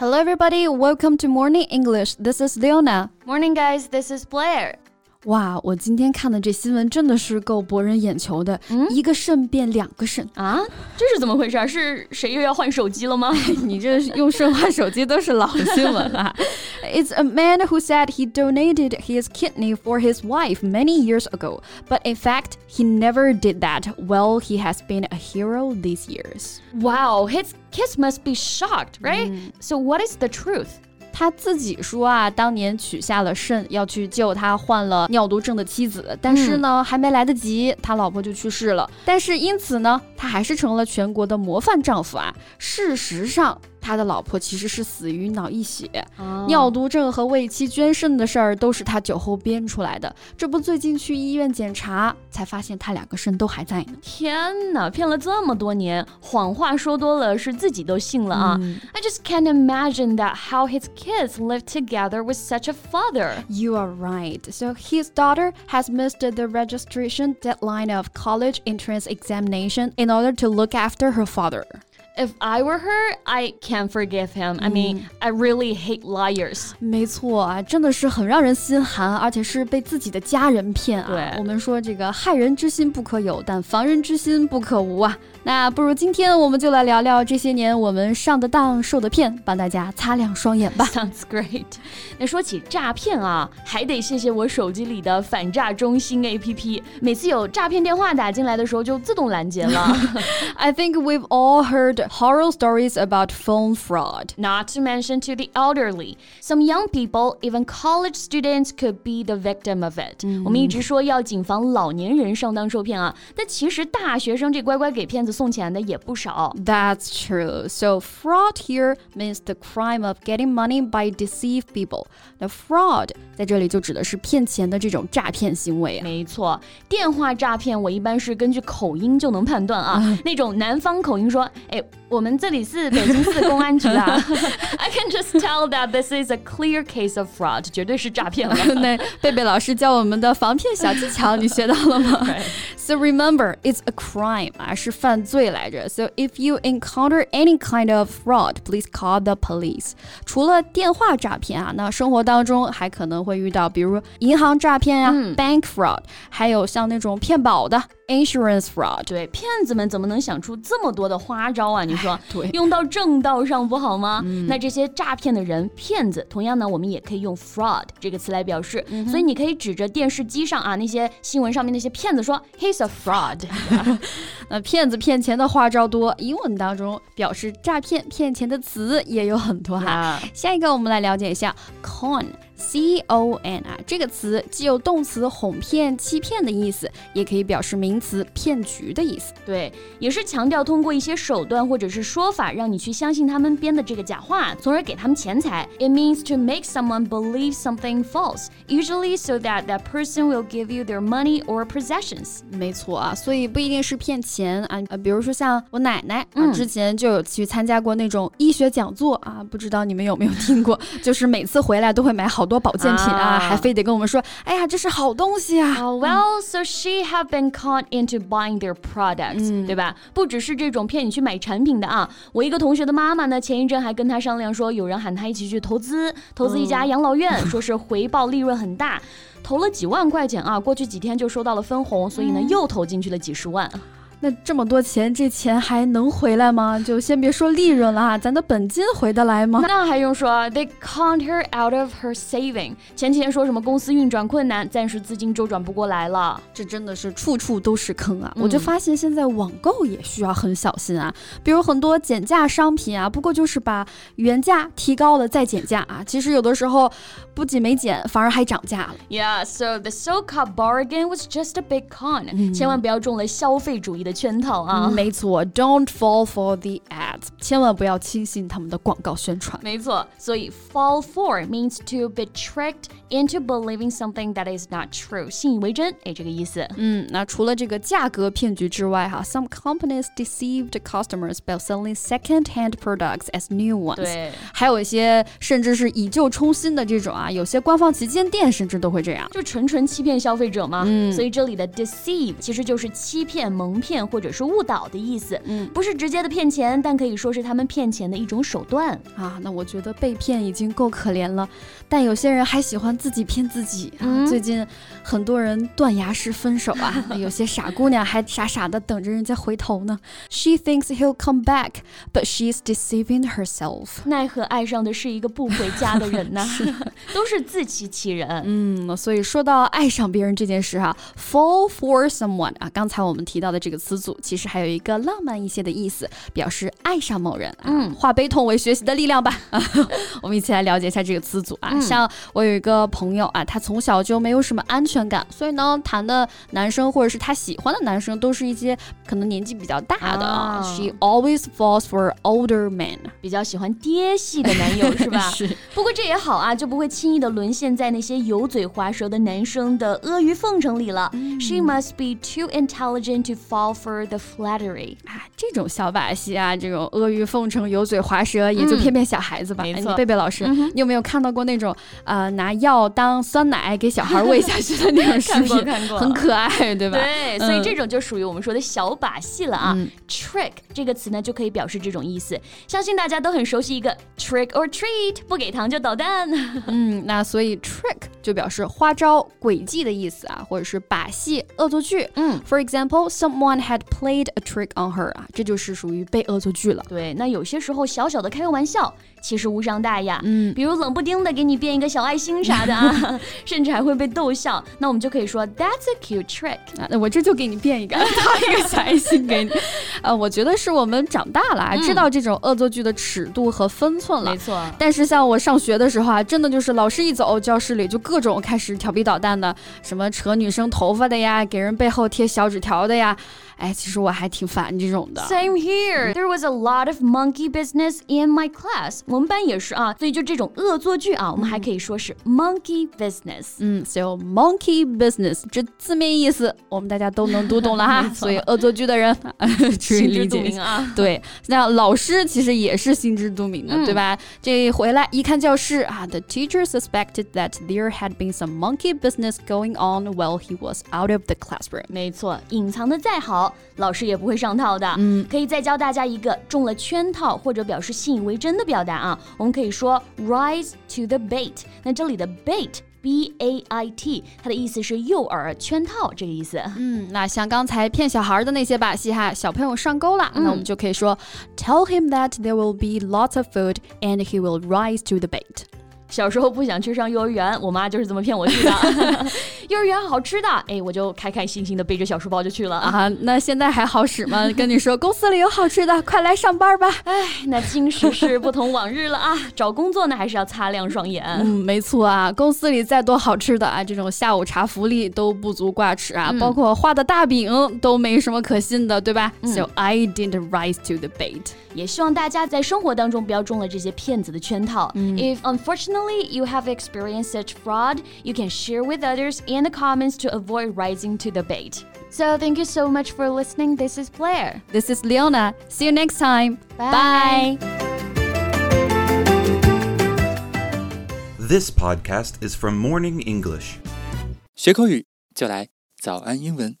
Hello, everybody. Welcome to Morning English. This is Leona. Morning, guys. This is Blair. 哇，我今天看的这新闻真的是够博人眼球的，一个肾变两个肾啊，这是怎么回事？是谁又要换手机了吗？你这用肾换手机都是老新闻了。It's a man who said he donated his kidney for his wife many years ago, but in fact he never did that. Well, he has been a hero these years. Wow, his kids must be shocked, right? So what is the truth? 他自己说啊，当年取下了肾，要去救他患了尿毒症的妻子，但是呢，还没来得及，他老婆就去世了。但是因此呢，他还是成了全国的模范丈夫啊。事实上。他的老婆其实是死于脑溢血，尿毒症和为妻捐肾的事儿都是他酒后编出来的。这不，最近去医院检查，才发现他两个肾都还在呢。天哪，骗了这么多年，谎话说多了，是自己都信了啊！I just can't imagine that how his kids live together with such a father. You are right. So his daughter has missed the registration deadline of college entrance examination in order to look after her father. If I were her, I can't forgive him. I mean, I really hate liars. 没错啊，真的是很让人心寒，而且是被自己的家人骗啊。对，我们说这个害人之心不可有，但防人之心不可无啊。那不如今天我们就来聊聊这些年我们上的当、受的骗，帮大家擦亮双眼吧。Sounds great。那说起诈骗啊，还得谢谢我手机里的反诈中心 APP，每次有诈骗电话打进来的时候就自动拦截了。I think we've all heard horror stories about phone fraud. Not to mention to the elderly, some young people, even college students, could be the victim of it. 我们一直说要谨防老年人上当受骗啊，但其实大学生这乖乖给骗子送钱的也不少。That's true. So fraud here means the crime of getting money by deceive people. The fraud 在这里就指的是骗钱的这种诈骗行为啊。没错，电话诈骗我一般是根据口音就能判断啊，那种南方口音说，哎。 我们这里是北京市公安局啊。I can just tell that this is a clear case of fraud，绝对是诈骗了。那贝贝老师教我们的防骗小技巧，你学到了吗？So remember, it's a crime 啊，是犯罪来着。So if you encounter any kind of fraud, please call the police。除了电话诈骗啊，那生活当中还可能会遇到，比如银行诈骗啊，bank fraud，还有像那种骗保的。Insurance fraud，对，骗子们怎么能想出这么多的花招啊？你说，对，用到正道上不好吗？那这些诈骗的人，骗子，同样呢，我们也可以用 fraud 这个词来表示。所以你可以指着电视机上啊那些新闻上面那些骗子说，He's a fraud。那骗子骗钱的花招多，英文当中表示诈骗骗钱的词也有很多哈。下一个我们来了解一下 con。C O N 啊，这个词既有动词哄骗、欺骗的意思，也可以表示名词骗局的意思。对，也是强调通过一些手段或者是说法，让你去相信他们编的这个假话，从而给他们钱财。It means to make someone believe something false, usually so that that person will give you their money or possessions。没错啊，所以不一定是骗钱啊，呃，比如说像我奶奶啊，之前就有去参加过那种医学讲座啊，不知道你们有没有听过？就是每次回来都会买好。多保健品啊，还非得跟我们说，哎呀，这是好东西啊。Well, so she have been caught into buying their products，对吧？不只是这种骗你去买产品的啊。我一个同学的妈妈呢，前一阵还跟他商量说，有人喊他一起去投资，投资一家养老院，说是回报利润很大，投了几万块钱啊，过去几天就收到了分红，所以呢，又投进去了几十万。那这么多钱，这钱还能回来吗？就先别说利润了，咱的本金回得来吗？那还用说？They count her out of her saving。前几天说什么公司运转困难，暂时资金周转不过来了。这真的是处处都是坑啊！我就发现现在网购也需要很小心啊。比如很多减价商品啊，不过就是把原价提高了再减价啊。其实有的时候不仅没减，反而还涨价了。Yeah, so the so-called bargain was just a big con。千万不要中了消费主义的。圈套啊，没错，Don't fall for the ads，千万不要轻信他们的广告宣传。没错，所以 fall for means to be tricked into believing something that is not true，信以为真，哎，这个意思。嗯，那除了这个价格骗局之外，哈，some companies deceived customers by selling second-hand products as new ones。对，还有一些甚至是以旧充新的这种啊，有些官方旗舰店甚至都会这样，就纯纯欺骗消费者嘛。嗯，所以这里的 deceive 其实就是欺骗、蒙骗。 骗或者是误导的意思。嗯，不是直接的骗钱，但可以说是他们骗钱的一种手段啊。那我觉得被骗已经够可怜了，但有些人还喜欢自己骗自己啊。最近很多人断崖式分手啊，有些傻姑娘还傻傻的等着人家回头呢。She thinks he'll come back, but she's deceiving herself。奈何爱上的是一个不回家的人呢？都是自欺欺人。嗯，所以说到爱上别人这件事哈，fall for someone 啊，刚才我们提到的这个词组，其实还有一个浪漫一些的意思，表示爱上某人。嗯，化悲痛为学习的力量吧。我们一起来了解一下这个词组啊。像我有一个朋友啊，他从小就没有什么安全感，所以呢，谈的男生或者是他喜欢的男生，都是一些可能年纪比较大的。啊。She always falls for older men，比较喜欢爹系的男友是吧？是。不过这也好啊，就不会轻易的沦陷在那些油嘴滑舌的男生的阿谀奉承里了。She must be too intelligent to fall for the flattery。啊，这种小把戏啊，这种阿谀奉承、油嘴滑舌，也就骗骗小孩子吧。没错。贝贝老师，你有没有看到过那种呃拿药当酸奶给小孩喂下去的那种视频？看过，很可爱，对吧？对，所以这种就属于我们说的小把戏了啊。Trick 这个词呢，就可以表示这种意思。相信大家都很熟悉一个 trick or treat，不给糖就捣蛋。嗯，那所以 trick 就表示花招、诡计的意思啊，或者是把戏、恶作剧。嗯，For example，someone had played a trick on her 啊，这就是属于被恶作剧了。对，那有些时候小小的开个玩笑，其实无伤大雅。嗯，比如冷不丁的给你变一个小爱心啥的啊，甚至还会被逗笑。那我们就可以说 That's a cute trick。啊，那我这就给你变一个，套一个小爱心给你。呃，我觉得是我们长大了，知道这种恶作剧的尺度和分寸了。没错。但是像我上学的时候啊，真的就是老师一走，教室里就各种开始调皮捣蛋的，什么扯女生头发的呀，给人背后贴小纸条的呀。哎，其实我还挺烦这种的。Same here. There was a lot of monkey business in my class. 我们班也是啊，所以就这种恶作剧啊，我们还可以说是 monkey business。嗯，so monkey business 这字面意思我们大家都能读懂了哈。所以恶作剧的人注意理解啊。对，那老师其实也是心知肚明的，对吧？这回来一看教室啊，the teacher suspected that there had been some monkey business going on while he was out of the classroom。没错，隐藏的再好。 老师也不会上套的。嗯，可以再教大家一个中了圈套或者表示信以为真的表达啊。我们可以说 rise to the bait。那这里的 bait。B A I T，它的意思是诱饵、圈套这个意思。嗯，那像刚才骗小孩的那些把戏哈，小朋友上钩了，那我们就可以说，Tell him that there will be lots of food and he will rise to the bait。小时候不想去上幼儿园，我妈就是这么骗我去的。幼儿园好吃的，哎，我就开开心心的背着小书包就去了啊。那现在还好使吗？跟你说，公司里有好吃的，快来上班吧。哎，那今时是不同往日了啊。找工作呢，还是要擦亮双眼。嗯，没错啊。公司里再多好吃的啊，这种下午茶福利都不足挂齿啊。包括画的大饼都没什么可信的，对吧？So I didn't rise to the bait。也希望大家在生活当中不要中了这些骗子的圈套。If unfortunately you have experienced such fraud, you can share with others in the comments to avoid rising to the bait. So thank you so much for listening. This is Blair. This is Leona. See you next time. Bye. This podcast is from Morning English. 学口语就来早安英文。